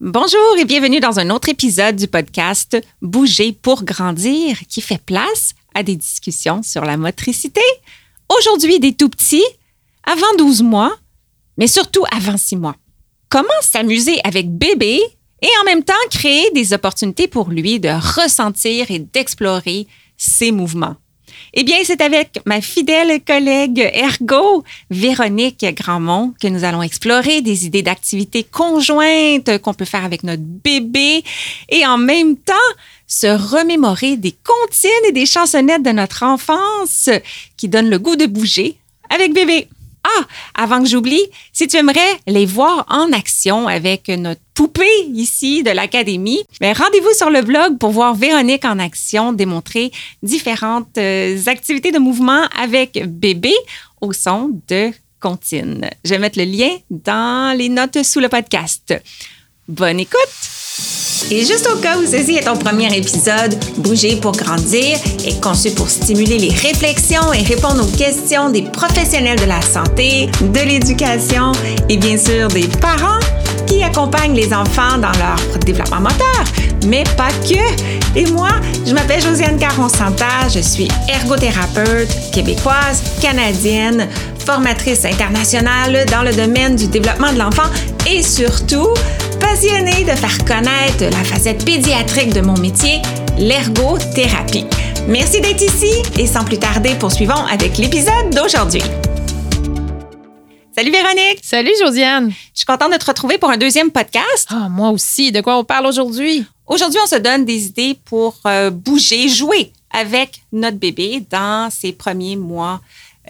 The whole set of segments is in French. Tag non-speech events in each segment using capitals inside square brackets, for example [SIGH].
Bonjour et bienvenue dans un autre épisode du podcast Bouger pour grandir qui fait place à des discussions sur la motricité. Aujourd'hui, des tout petits, avant 12 mois, mais surtout avant 6 mois. Comment s'amuser avec bébé et en même temps créer des opportunités pour lui de ressentir et d'explorer ses mouvements? Eh bien, c'est avec ma fidèle collègue ergo, Véronique Grandmont, que nous allons explorer des idées d'activités conjointes qu'on peut faire avec notre bébé et en même temps se remémorer des comptines et des chansonnettes de notre enfance qui donnent le goût de bouger avec bébé. Ah, avant que j'oublie, si tu aimerais les voir en action avec notre poupée ici de l'Académie, ben, rendez-vous sur le blog pour voir Véronique en action démontrer différentes euh, activités de mouvement avec bébé au son de comptine. Je vais mettre le lien dans les notes sous le podcast. Bonne écoute! Et juste au cas où ceci est ton premier épisode, Bouger pour grandir est conçu pour stimuler les réflexions et répondre aux questions des professionnels de la santé, de l'éducation et bien sûr des parents qui accompagnent les enfants dans leur développement moteur, mais pas que. Et moi, je m'appelle Josiane Caron-Santa, je suis ergothérapeute québécoise, canadienne, formatrice internationale dans le domaine du développement de l'enfant et surtout passionnée de faire connaître la facette pédiatrique de mon métier, l'ergothérapie. Merci d'être ici et sans plus tarder, poursuivons avec l'épisode d'aujourd'hui. Salut Véronique. Salut Josiane. Je suis contente de te retrouver pour un deuxième podcast. Ah, moi aussi. De quoi on parle aujourd'hui? Aujourd'hui, on se donne des idées pour euh, bouger, jouer avec notre bébé dans ses premiers mois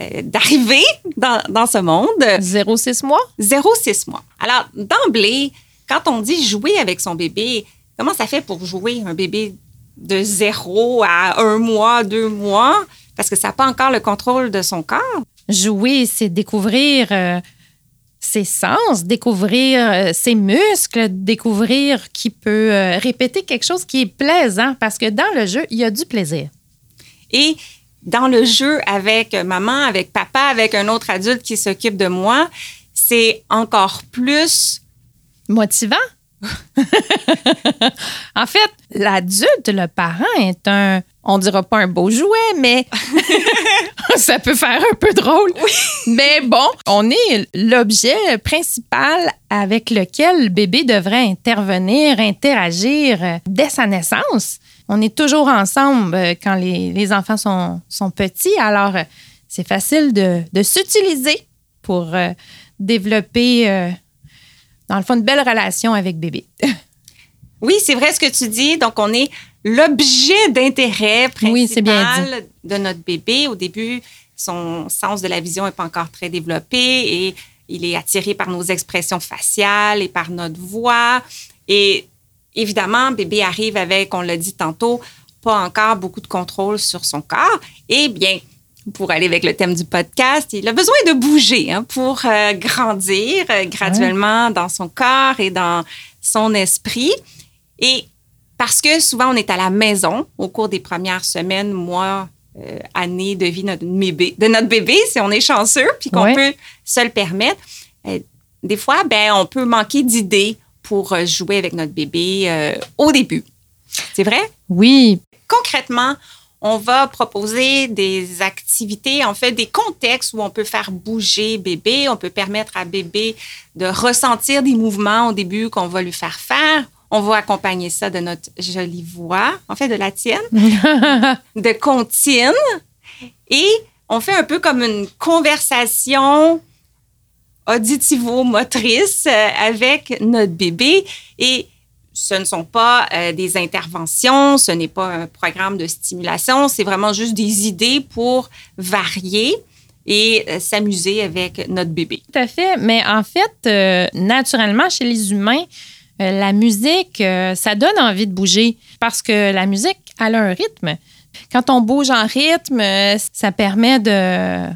euh, d'arrivée dans, dans, ce monde. 0-6 mois? 0-6 mois. Alors, d'emblée, quand on dit jouer avec son bébé, comment ça fait pour jouer un bébé de 0 à un mois, deux mois? Parce que ça n'a pas encore le contrôle de son corps. Jouer, c'est découvrir euh, ses sens, découvrir euh, ses muscles, découvrir qui peut répéter quelque chose qui est plaisant parce que dans le jeu, il y a du plaisir. Et dans le jeu avec maman, avec papa, avec un autre adulte qui s'occupe de moi, c'est encore plus motivant. [LAUGHS] en fait, l'adulte, le parent est un, on dira pas un beau jouet, mais [LAUGHS] ça peut faire un peu drôle. Mais bon, on est l'objet principal avec lequel le bébé devrait intervenir, interagir dès sa naissance. On est toujours ensemble euh, quand les, enfants sont, sont, petits, alors euh, c'est facile de, de s'utiliser pour euh, développer dans le fond, une belle relation avec bébé. [LAUGHS] oui, c'est vrai ce que tu dis. Donc, on est l'objet d'intérêt principal de notre bébé. Au début, son sens de la vision n'est pas encore très développé et il est attiré par nos expressions faciales et par notre voix. Et évidemment, bébé arrive avec, on l'a dit tantôt, pas encore beaucoup de contrôle sur son corps. Et bien, pour aller avec le thème du podcast, il a besoin de bouger hein, pour euh, grandir euh, graduellement dans son corps et dans son esprit. Et parce que souvent, on est à la maison au cours des premières semaines, mois, euh, années de vie notre bébé, de notre bébé, si on est chanceux, puis qu'on peut se le permettre. des fois, ben, on peut manquer d'idées pour jouer avec notre bébé au début. C'est vrai? Oui. Concrètement, on va proposer des activités, en fait, des contextes où on peut faire bouger bébé. On peut permettre à bébé de ressentir des mouvements au début qu'on va lui faire faire. On va accompagner ça de notre jolie voix, en fait, de la tienne, [LAUGHS] de comptine. Et on fait un peu comme une conversation auditivo-motrice euh, avec notre bébé. Et ce ne sont pas euh, des interventions, ce n'est pas un programme de stimulation, c'est vraiment juste des idées pour varier et euh, s'amuser avec notre bébé. Tout à fait, mais en fait, naturellement, chez les humains, la musique, ça donne envie de bouger parce que la musique, elle a un rythme. Quand on bouge en rythme, ça permet de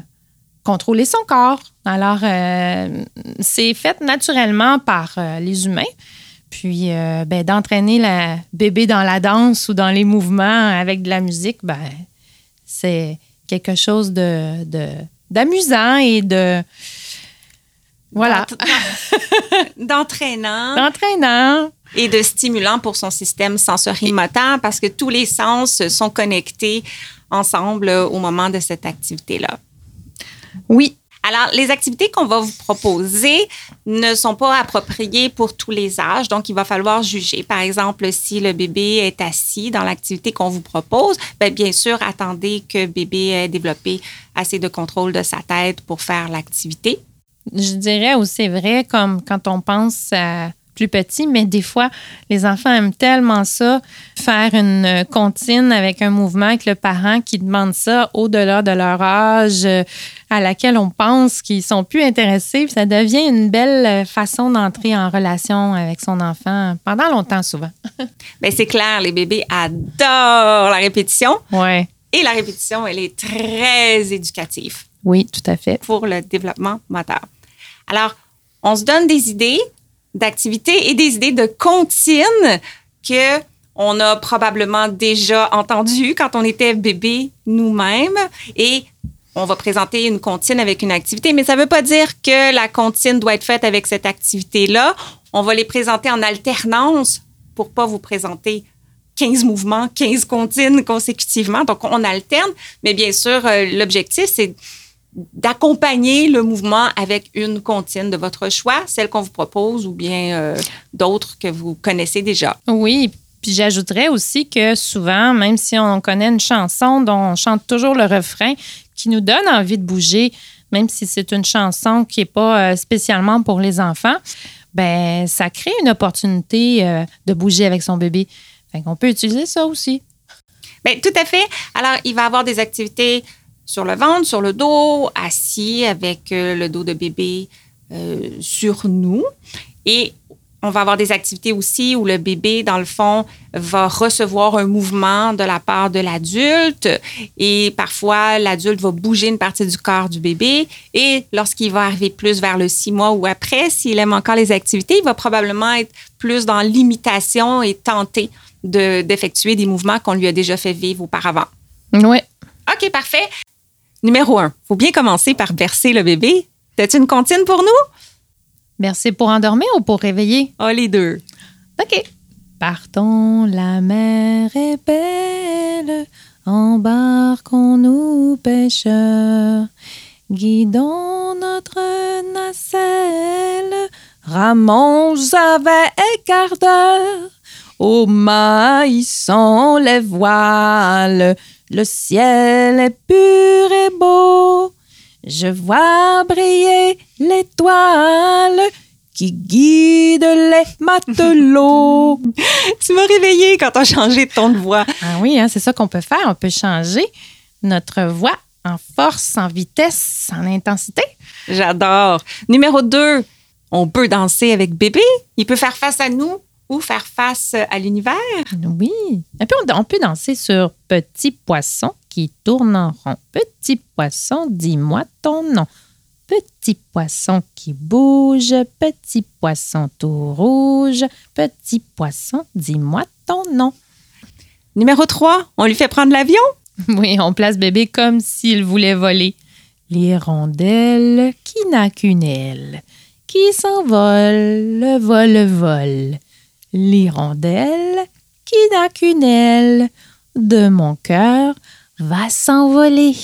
contrôler son corps. Alors, c'est fait naturellement par les humains. Puis, euh, ben, d'entraîner la bébé dans la danse ou dans les mouvements avec de la musique, ben, c'est quelque chose de, d'amusant et de. Voilà. D'entraînant. [LAUGHS] D'entraînant. et de stimulants pour son système sensorimoteur parce que tous les sens sont connectés ensemble au moment de cette activité-là. Oui, alors, les activités qu'on va vous proposer ne sont pas appropriées pour tous les âges, donc il va falloir juger. Par exemple, si le bébé est assis dans l'activité qu'on vous propose, bien, bien sûr, attendez que bébé ait développé assez de contrôle de sa tête pour faire l'activité. Je dirais aussi vrai comme quand on pense à plus petit, mais des fois, les enfants aiment tellement ça, faire une comptine avec un mouvement avec le parent qui demande ça au-delà de leur âge, euh, à laquelle on pense qu'ils sont plus intéressés. ça devient une belle façon d'entrer en relation avec son enfant pendant longtemps, souvent. [LAUGHS] Bien, c'est clair, les bébés adorent la répétition. Ouais. Et la répétition, elle est très éducative. Oui, tout à fait. Pour le développement moteur. Alors, on se donne des idées d'activités et des idées de comptines que on a probablement déjà entendu quand on était bébé nous-mêmes et on va présenter une comptine avec une activité, mais ça ne veut pas dire que la comptine doit être faite avec cette activité-là. On va les présenter en alternance pour pas vous présenter 15 mouvements, 15 comptines consécutivement. Donc, on alterne, mais bien sûr, euh, l'objectif, c'est d'accompagner le mouvement avec une comptine de votre choix, celle qu'on vous propose ou bien euh, d'autres que vous connaissez déjà. Oui, puis j'ajouterais aussi que souvent, même si on connaît une chanson dont on chante toujours le refrain, qui nous donne envie de bouger, même si c'est une chanson qui n'est pas euh, spécialement pour les enfants, ben ça crée une opportunité euh, de bouger avec son bébé. Fait qu'on peut utiliser ça aussi. Bien, tout à fait. Alors, il va y avoir des activités sur le ventre, sur le dos, assis avec euh, le dos de bébé euh, sur nous. Et on va avoir des activités aussi où le bébé, dans le fond, va recevoir un mouvement de la part de l'adulte et parfois l'adulte va bouger une partie du corps du bébé et lorsqu'il va arriver plus vers le six mois ou après, s'il aime encore les activités, il va probablement être plus dans l'imitation et tenter d'effectuer des mouvements qu'on lui a déjà fait vivre auparavant. Oui. OK, parfait. Numéro un, faut bien commencer par bercer le bébé. T'as-tu une comptine pour nous? Bercer pour endormir ou pour réveiller? Ah, les deux. OK. Partons, la mer est belle, embarquons-nous pêcheurs, guidons notre nacelle, ramons avec ardeur, au maïssons les voiles, le ciel est pur et beau. Je vois briller l'étoile qui guide les matelots. [LAUGHS] tu m'as réveillé quand tu as changé de ton de voix. Ah oui, hein, c'est ça qu'on peut faire. On peut changer notre voix en force, en vitesse, en intensité. J'adore. Numéro 2, on peut danser avec bébé. Il peut faire face à nous faire face à l'univers? Oui. Et puis, on, peut danser sur Petit poisson qui tourne en rond. Petit poisson, dis-moi ton nom. Petit poisson qui bouge, petit poisson tout rouge, petit poisson, dis-moi ton nom. Numéro 3, on lui fait prendre l'avion? [LAUGHS] Oui, on place bébé comme s'il voulait voler. L'hirondelle qui n'a qu'une aile, qui s'envole, vole, vole l'hirondelle qui n'a qu'une aile de mon cœur va s'envoler.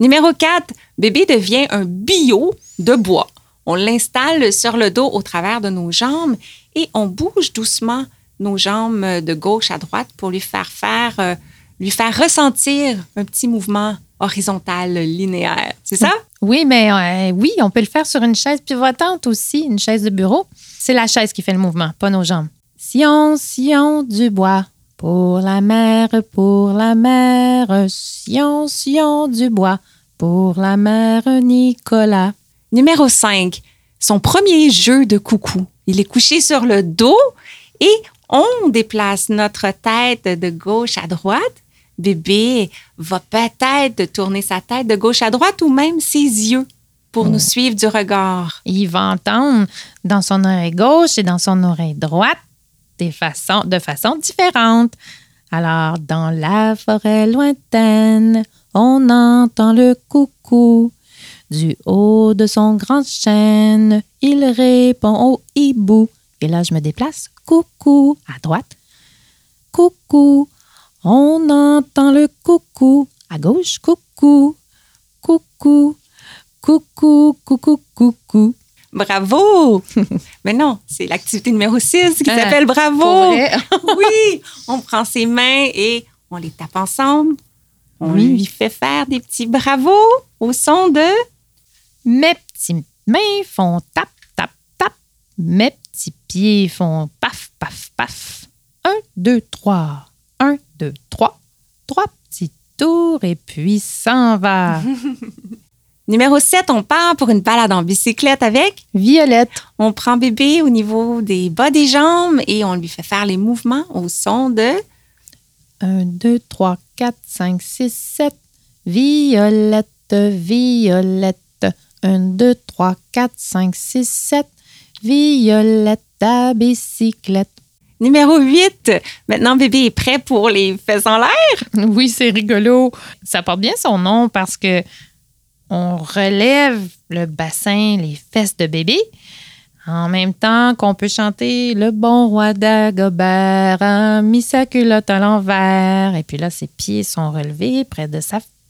Numéro 4, bébé devient un bio de bois. On l'installe sur le dos au travers de nos jambes et on bouge doucement nos jambes de gauche à droite pour lui faire euh, ressentir un petit mouvement horizontal linéaire. C'est ça? Oui, mais euh, oui, on peut le faire sur une chaise pivotante aussi, une chaise de bureau. C'est la chaise qui fait le mouvement, pas nos jambes. Sion, Sion du bois, pour la mère, pour la mère, Sion, Sion du bois, pour la mère Nicolas. Numéro 5. Son premier jeu de coucou. Il est couché sur le dos et on déplace notre tête de gauche à droite. Bébé va peut-être tourner sa tête de gauche à droite ou même ses yeux pour nous suivre du regard. Il va entendre dans son oreille gauche et dans son oreille droite de façon différente. Alors, dans la forêt lointaine, on entend le coucou. Du haut de son grand chêne, il répond au hibou. Et là, je me déplace. coucou. À droite. Coucou. On entend le coucou. À gauche, coucou. Coucou. Coucou, coucou, coucou. Bravo! [LAUGHS] Mais non, c'est l'activité numéro 6 qui Ah, s'appelle Bravo! [LAUGHS] Oui! On prend ses mains et on les tape ensemble. On Oui. lui fait faire des petits bravos au son de... Mes petites mains font tap, tap, tap. Mes petits pieds font paf, paf, paf. Un, deux, trois. Un, deux, trois. Trois petits tours et puis s'en va. [LAUGHS] Numéro 7, on part pour une balade en bicyclette avec. Violette. On prend bébé au niveau des bas des jambes et on lui fait faire les mouvements au son de... 1, 2, 3, 4, 5, 6, 7. Violette, violette. 1, 2, 3, 4, 5, 6, 7. Violette à bicyclette. Numéro 8, maintenant bébé est prêt pour les fesses en l'air. Oui, c'est rigolo. Ça porte bien son nom parce que on relève le bassin, les fesses de bébé, en même temps qu'on peut chanter Le bon roi d'Agobert a mis sa culotte à l'envers. Et puis là, ses pieds sont relevés près de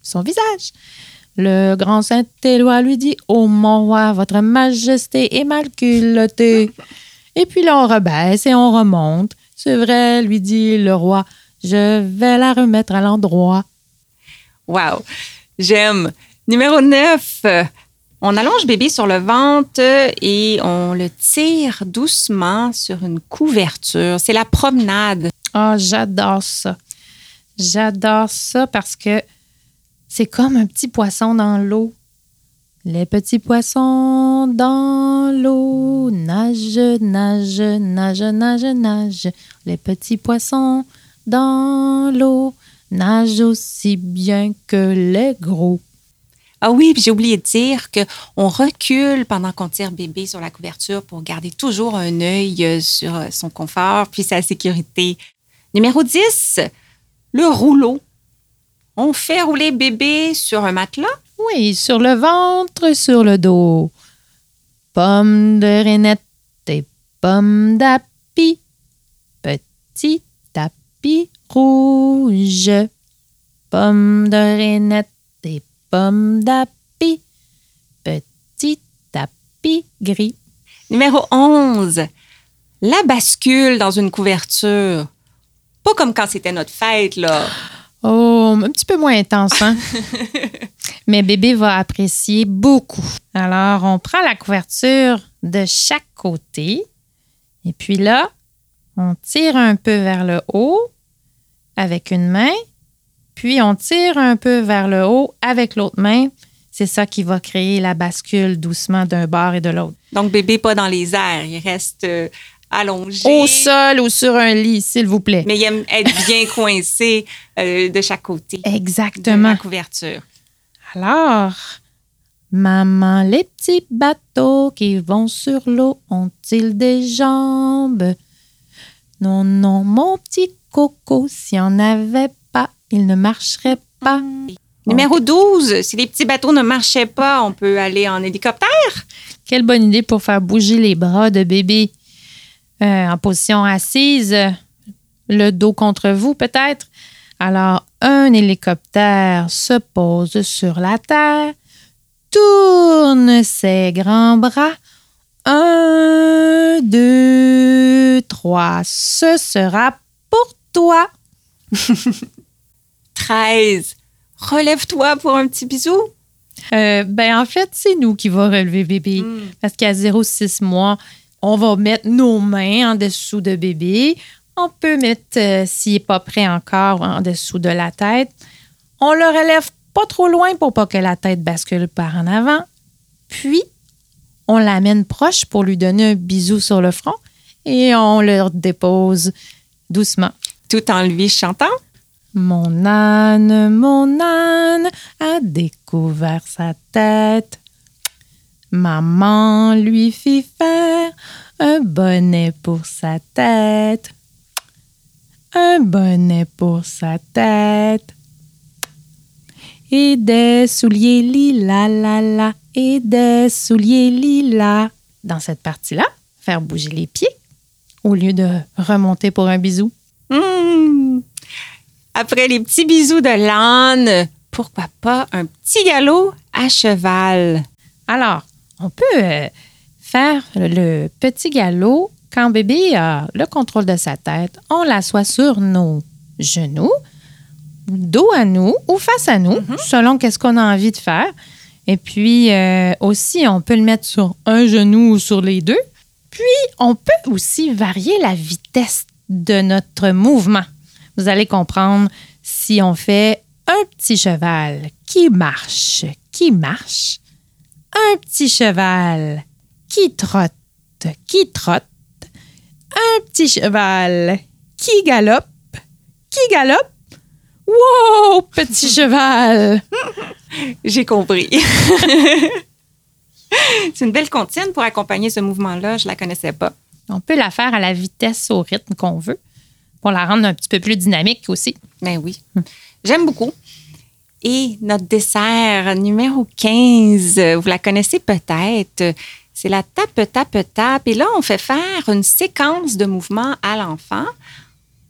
son visage. Le grand Saint-Éloi lui dit Ô mon roi, votre majesté est mal culottée. Et puis là, on rebaisse et on remonte. C'est vrai, lui dit le roi, je vais la remettre à l'endroit. Wow, j'aime. Numéro 9, on allonge bébé sur le ventre et on le tire doucement sur une couverture. C'est la promenade. Ah, j'adore ça. J'adore ça parce que c'est comme un petit poisson dans l'eau. Les petits poissons dans l'eau nagent, nagent, nagent, nagent, nagent. Les petits poissons dans l'eau nagent aussi bien que les gros. Ah oui, j'ai oublié de dire qu'on recule pendant qu'on tire bébé sur la couverture pour garder toujours un œil euh, sur euh, son confort puis sa sécurité. Numéro 10, le rouleau. On fait rouler bébé sur un matelas? Oui, sur le ventre, sur le dos. Pomme de rainette et pomme d'api. Petit tapis rouge. Pomme de rainette et pomme d'api. Petit tapis gris. Numéro 11, la bascule dans une couverture. Pas comme quand c'était notre fête, là. Oh, un petit peu moins intense, hein? [LAUGHS] Mais bébé va apprécier beaucoup. Alors, on prend la couverture de chaque côté. Et puis là, on tire un peu vers le haut avec une main. Puis on tire un peu vers le haut avec l'autre main. C'est ça qui va créer la bascule doucement d'un bord et de l'autre. Donc, bébé pas dans les airs. Il reste euh, allongé. Au sol ou sur un lit, s'il vous plaît. Mais il aime être bien [LAUGHS] coincé euh, de chaque côté de Exactement. la couverture. Alors, maman, les petits bateaux qui vont sur l'eau ont-ils des jambes? Non, non, mon petit coco, s'il n'y en avait pas, il ne marcherait pas. Numéro 12, si les petits bateaux ne marchaient pas, on peut aller en hélicoptère? Quelle bonne idée pour faire bouger les bras de bébé. Euh, en position assise, le dos contre vous peut-être. Alors, un hélicoptère se pose sur la terre, tourne ses grands bras. Un, deux, trois, ce sera pour toi. [LAUGHS] 13, relève-toi pour un petit bisou. Euh, ben, en fait, c'est nous qui va relever bébé. Mm. Parce qu'à 0,6 mois, on va mettre nos mains en dessous de bébé. On peut mettre, euh, s'il n'est pas prêt encore, en dessous de la tête. On le relève pas trop loin pour pas que la tête bascule par en avant. Puis, on l'amène proche pour lui donner un bisou sur le front et on le dépose doucement. Tout en lui chantant. Mon âne, mon âne a découvert sa tête. Maman lui fit faire un bonnet pour sa tête. Un bonnet pour sa tête. Et des souliers lilas, la et des souliers lilas. Dans cette partie-là, faire bouger les pieds au lieu de remonter pour un bisou. Mmh. Après les petits bisous de l'âne, pourquoi pas un petit galop à cheval? Alors, on peut euh, faire le petit galop quand bébé a le contrôle de sa tête. On l'assoit sur nos genoux, dos à nous ou face à nous, selon qu'est-ce qu'on a envie de faire. Et puis euh, aussi, on peut le mettre sur un genou ou sur les deux. Puis, on peut aussi varier la vitesse de notre mouvement. Vous allez comprendre si on fait un petit cheval qui marche, qui marche, un petit cheval qui trotte, qui trotte, un petit cheval qui galope, qui galope. Wow, petit cheval! [LAUGHS] J'ai compris. [LAUGHS] C'est une belle comptine pour accompagner ce mouvement-là. Je la connaissais pas. On peut la faire à la vitesse, au rythme qu'on veut, pour la rendre un petit peu plus dynamique aussi. Ben oui. J'aime beaucoup. Et notre dessert numéro 15, vous la connaissez peut-être. C'est la tape, tape, tape. Et là, on fait faire une séquence de mouvements à l'enfant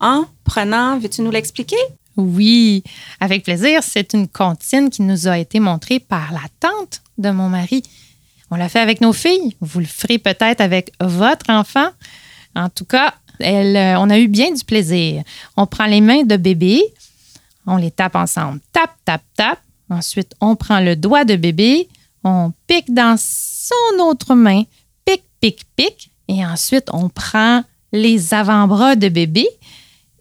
en prenant, veux-tu nous l'expliquer? Oui, avec plaisir. C'est une comptine qui nous a été montrée par la tante de mon mari. On l'a fait avec nos filles. Vous le ferez peut-être avec votre enfant. En tout cas, elle, euh, on a eu bien du plaisir. On prend les mains de bébé, on les tape ensemble. Tap, tap, tap. Ensuite, on prend le doigt de bébé, on pique dans son autre main. Pique, pique, pique. Et ensuite, on prend les avant-bras de bébé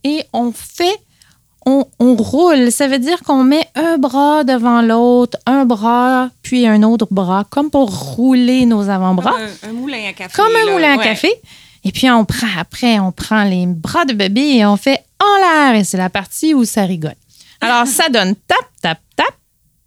et on fait on, on, roule. Ça veut dire qu'on met un bras devant l'autre, un bras, puis un autre bras, comme pour rouler nos avant-bras. Comme un, un, moulin à café. Comme un là. moulin à Ouais. café. Et puis on prend, après, on prend les bras de bébé et on fait en l'air. Et c'est la partie où ça rigole. Alors, ça donne tap, tap, tap,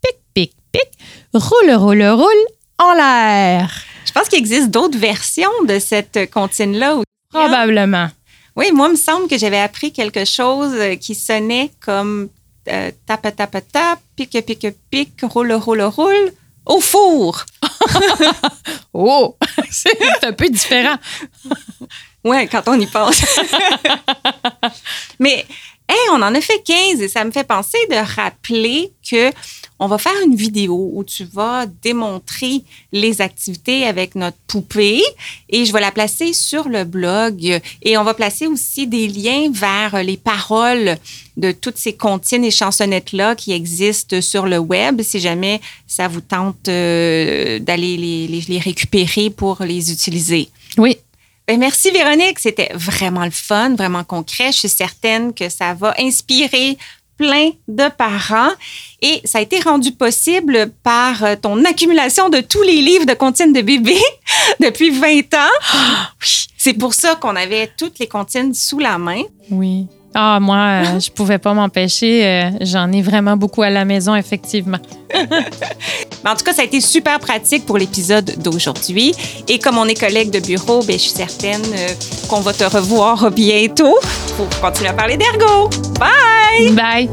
pic, pic, pic, roule, roule, roule, en l'air. Je pense qu'il existe d'autres versions de cette comptine-là. aussi. Probablement. Oui, moi, il me semble que j'avais appris quelque chose euh, qui sonnait comme euh, tape, tape, tape, pique, pique, pique, roule, roule, roule, au four. [LAUGHS] Oh, [LAUGHS] c'est un peu différent. [LAUGHS] Ouais, quand on y pense. [LAUGHS] Mais, hey, on en a fait 15 et ça me fait penser de rappeler que on va faire une vidéo où tu vas démontrer les activités avec notre poupée et je vais la placer sur le blog et on va placer aussi des liens vers les paroles de toutes ces comptines et chansonnettes-là qui existent sur le web si jamais ça vous tente euh, d'aller les, les- les récupérer pour les utiliser. Oui. Ben, merci Véronique, c'était vraiment le fun, vraiment concret. Je suis certaine que ça va inspirer plein de parents et ça a été rendu possible par euh, ton accumulation de tous les livres de comptines de bébé [LAUGHS] depuis 20 ans. Oui, C'est pour ça qu'on avait toutes les comptines sous la main. Oui. Ah, moi, euh, [LAUGHS] je pouvais pas m'empêcher. euh, J'en ai vraiment beaucoup à la maison, effectivement. [LAUGHS] Mais en tout cas, ça a été super pratique pour l'épisode d'aujourd'hui. Et comme on est collègues de bureau, ben, je suis certaine euh, qu'on va te revoir bientôt pour continuer à parler d'ergo. Bye! Bye.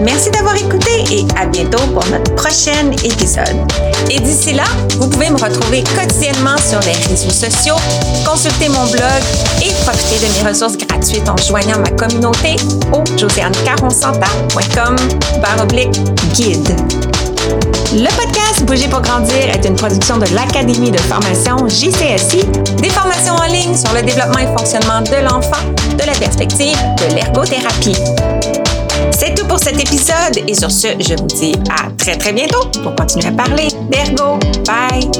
Merci d'avoir écouté et à bientôt pour notre prochain épisode. Et d'ici là, vous pouvez me retrouver quotidiennement sur les réseaux sociaux, consulter mon blog et profiter de mes ressources gratuites en joignant ma communauté au josianecaronsanta.com oblique guide. Le podcast Bouger pour grandir est une production de l'Académie de formation JCSI, des formations en ligne sur le développement et fonctionnement de l'enfant de la perspective de l'ergothérapie. C'est tout pour cet épisode et sur ce, je vous dis à très très bientôt pour continuer à parler d'ergo. Bye!